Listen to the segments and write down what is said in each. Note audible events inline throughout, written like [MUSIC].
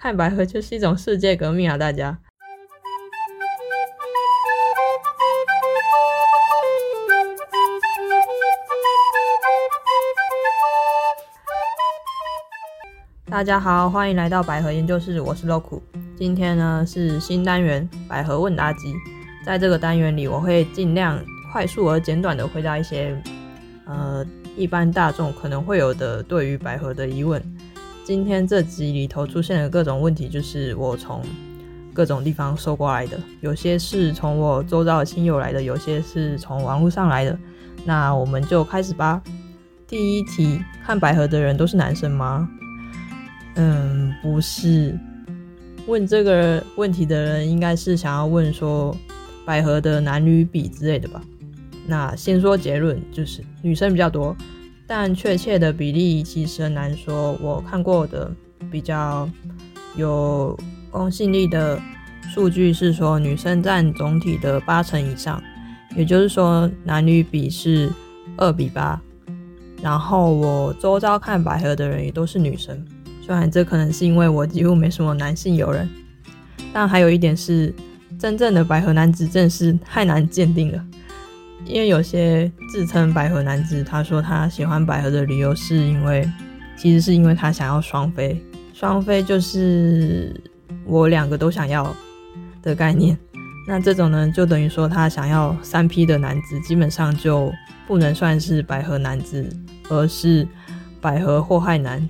看百合就是一种世界革命啊！大家，大家好，欢迎来到百合研究室，我是 Loku。今天呢是新单元百合问答集，在这个单元里，我会尽量快速而简短的回答一些呃一般大众可能会有的对于百合的疑问。今天这集里头出现的各种问题，就是我从各种地方收过来的，有些是从我周遭的亲友来的，有些是从网络上来的。那我们就开始吧。第一题，看百合的人都是男生吗？嗯，不是。问这个问题的人应该是想要问说百合的男女比之类的吧？那先说结论，就是女生比较多。但确切的比例其实很难说。我看过的比较有公信力的数据是说，女生占总体的八成以上，也就是说男女比是二比八。然后我周遭看百合的人也都是女生，虽然这可能是因为我几乎没什么男性友人，但还有一点是，真正的百合男子真的是太难鉴定了。因为有些自称百合男子，他说他喜欢百合的理由是因为，其实是因为他想要双飞。双飞就是我两个都想要的概念。那这种呢，就等于说他想要三 P 的男子，基本上就不能算是百合男子，而是百合祸害男。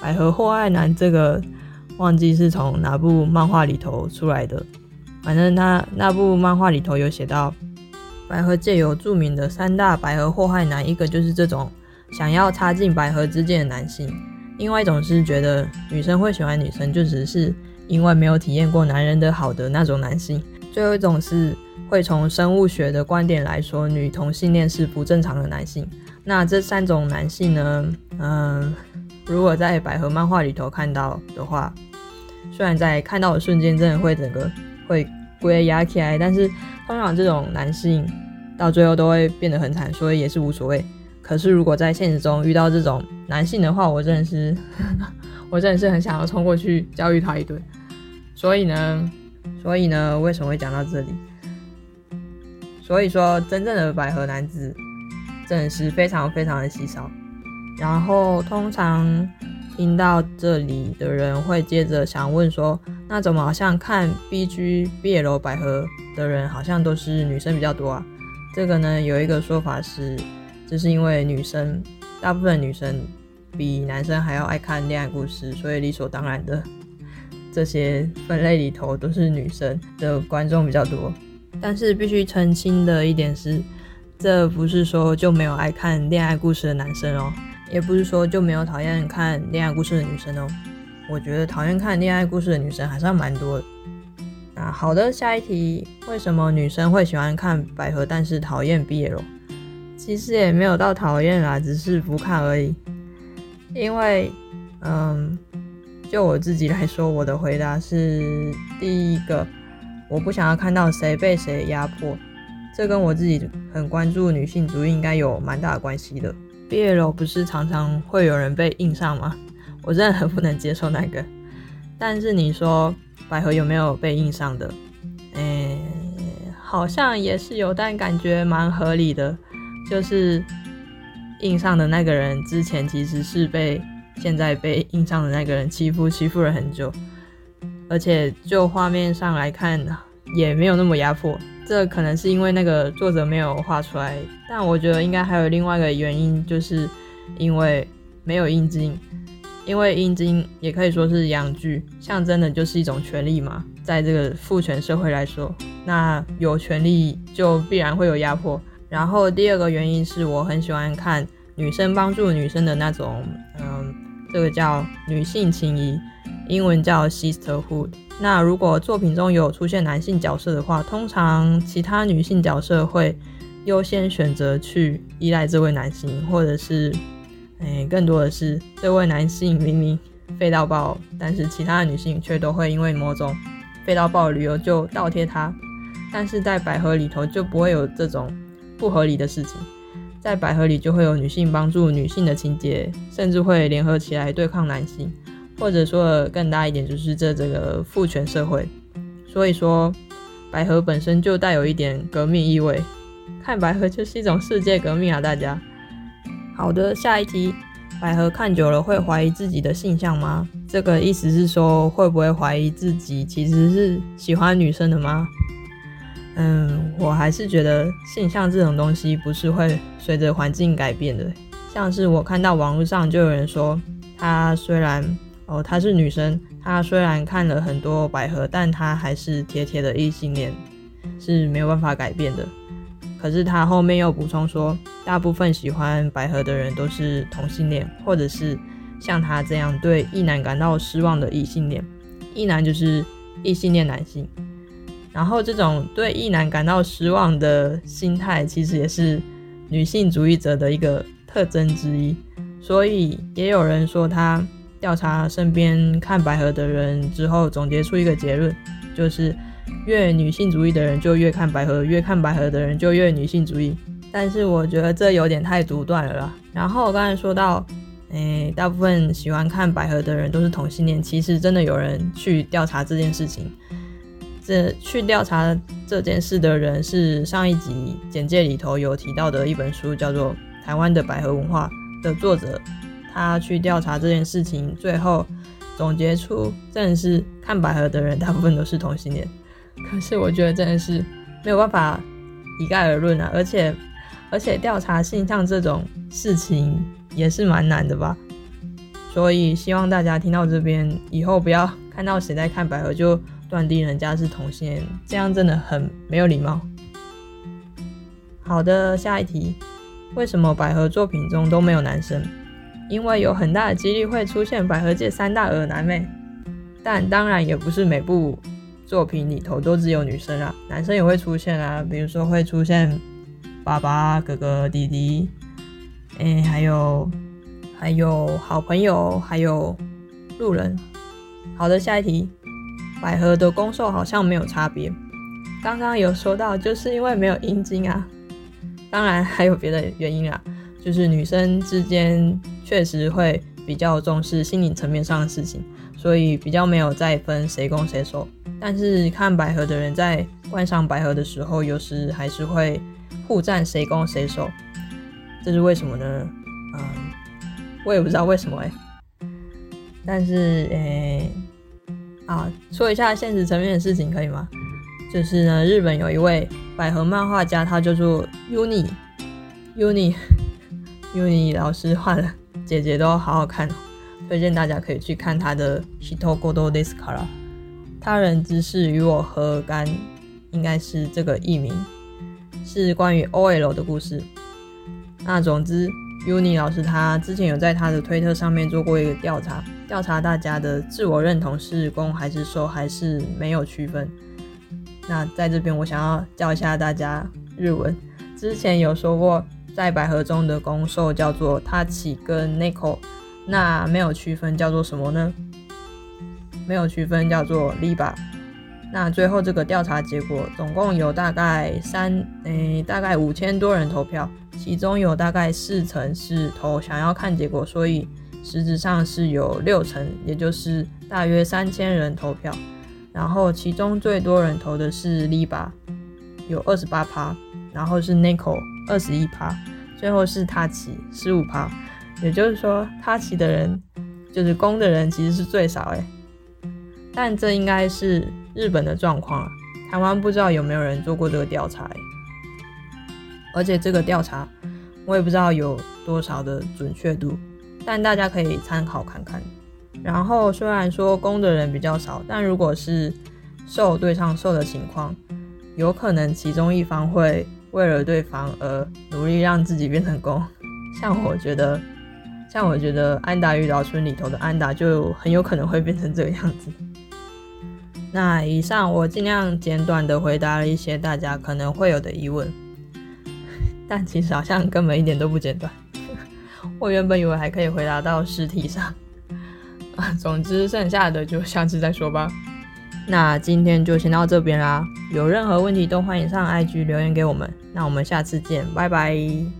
百合祸害男这个忘记是从哪部漫画里头出来的，反正他那部漫画里头有写到。百合界有著名的三大百合祸害男，一个就是这种想要插进百合之间的男性，另外一种是觉得女生会喜欢女生，就只是因为没有体验过男人的好的那种男性。最后一种是会从生物学的观点来说，女同性恋是不正常的男性。那这三种男性呢，嗯，如果在百合漫画里头看到的话，虽然在看到的瞬间真的会整个会。会压起来，但是通常这种男性到最后都会变得很惨，所以也是无所谓。可是如果在现实中遇到这种男性的话，我真的是，[LAUGHS] 我真的是很想要冲过去教育他一顿。所以呢，所以呢，为什么会讲到这里？所以说，真正的百合男子真的是非常非常的稀少。然后通常。听到这里的人会接着想问说：“那怎么好像看 B G B L 百合的人好像都是女生比较多啊？”这个呢，有一个说法是，这是因为女生大部分女生比男生还要爱看恋爱故事，所以理所当然的 [LAUGHS] 这些分类里头都是女生的观众比较多。但是必须澄清的一点是，这不是说就没有爱看恋爱故事的男生哦。也不是说就没有讨厌看恋爱故事的女生哦，我觉得讨厌看恋爱故事的女生还算蛮多的。那好的，下一题，为什么女生会喜欢看百合，但是讨厌 BL？其实也没有到讨厌啦，只是不看而已。因为，嗯，就我自己来说，我的回答是第一个，我不想要看到谁被谁压迫，这跟我自己很关注女性主义应该有蛮大的关系的。毕业了不是常常会有人被印上吗？我真的很不能接受那个。但是你说百合有没有被印上的？诶，好像也是有，但感觉蛮合理的。就是印上的那个人之前其实是被现在被印上的那个人欺负，欺负了很久，而且就画面上来看也没有那么压迫。这可能是因为那个作者没有画出来，但我觉得应该还有另外一个原因，就是因为没有阴茎，因为阴茎也可以说是阳具，象征的就是一种权利嘛。在这个父权社会来说，那有权利就必然会有压迫。然后第二个原因是我很喜欢看女生帮助女生的那种，嗯，这个叫女性情谊，英文叫 sisterhood。那如果作品中有出现男性角色的话，通常其他女性角色会优先选择去依赖这位男性，或者是，哎，更多的是这位男性明明废到爆，但是其他的女性却都会因为某种废到爆的理由就倒贴他。但是在百合里头就不会有这种不合理的事情，在百合里就会有女性帮助女性的情节，甚至会联合起来对抗男性。或者说更大一点，就是这这个父权社会。所以说，百合本身就带有一点革命意味。看百合就是一种世界革命啊！大家，好的，下一题，百合看久了会怀疑自己的性向吗？这个意思是说，会不会怀疑自己其实是喜欢女生的吗？嗯，我还是觉得性向这种东西不是会随着环境改变的。像是我看到网络上就有人说，她虽然哦她是女生，她虽然看了很多百合，但她还是铁铁的异性恋，是没有办法改变的。可是他后面又补充说，大部分喜欢百合的人都是同性恋，或者是像他这样对异男感到失望的异性恋。异男就是异性恋男性。然后这种对异男感到失望的心态，其实也是女性主义者的一个特征之一。所以也有人说，他调查身边看百合的人之后，总结出一个结论，就是。越女性主义的人就越看百合，越看百合的人就越女性主义。但是我觉得这有点太独断了啦。然后我刚才说到，诶，大部分喜欢看百合的人都是同性恋。其实真的有人去调查这件事情。这去调查这件事的人是上一集简介里头有提到的一本书，叫做《台湾的百合文化》的作者。他去调查这件事情，最后总结出，正是看百合的人大部分都是同性恋。可是我觉得真的是没有办法一概而论啊，而且而且调查性向这种事情也是蛮难的吧，所以希望大家听到这边以后不要看到谁在看百合就断定人家是同性恋，这样真的很没有礼貌。好的，下一题，为什么百合作品中都没有男生？因为有很大的几率会出现百合界三大耳男妹，但当然也不是每部。作品里头都只有女生啊，男生也会出现啊，比如说会出现爸爸、哥哥、弟弟，哎，还有还有好朋友，还有路人。好的，下一题，百合的攻受好像没有差别。刚刚有说到，就是因为没有阴茎啊，当然还有别的原因啊，就是女生之间确实会比较重视心理层面上的事情，所以比较没有再分谁攻谁守。但是看百合的人在观赏百合的时候，有时还是会互赞谁攻谁守，这是为什么呢？嗯，我也不知道为什么哎。但是诶，啊，说一下现实层面的事情可以吗？就是呢，日本有一位百合漫画家，他叫做 Uni，Uni，Uni [LAUGHS] 老师画的姐姐都好好看，推荐大家可以去看她的 Hitogodo Deska 他人之事与我何干？应该是这个艺名，是关于 OL 的故事。那总之，Uni 老师他之前有在他的推特上面做过一个调查，调查大家的自我认同是攻还是受，还是没有区分。那在这边我想要教一下大家日文，之前有说过，在百合中的攻受叫做 Tachi 跟 Neko，那没有区分叫做什么呢？没有区分叫做 Liba。那最后这个调查结果，总共有大概三诶，大概五千多人投票，其中有大概四成是投想要看结果，所以实质上是有六成，也就是大约三千人投票。然后其中最多人投的是 Liba，有二十八趴，然后是 Nico 二十一趴，最后是他奇十五趴。也就是说，他奇的人就是攻的人其实是最少诶。但这应该是日本的状况，台湾不知道有没有人做过这个调查，而且这个调查我也不知道有多少的准确度，但大家可以参考看看。然后虽然说攻的人比较少，但如果是受对上受的情况，有可能其中一方会为了对方而努力让自己变成公。像我觉得，像我觉得安达与老村里头的安达就很有可能会变成这个样子。那以上我尽量简短的回答了一些大家可能会有的疑问，但其实好像根本一点都不简短。我原本以为还可以回答到实体上，啊，总之剩下的就下次再说吧。那今天就先到这边啦，有任何问题都欢迎上 IG 留言给我们。那我们下次见，拜拜。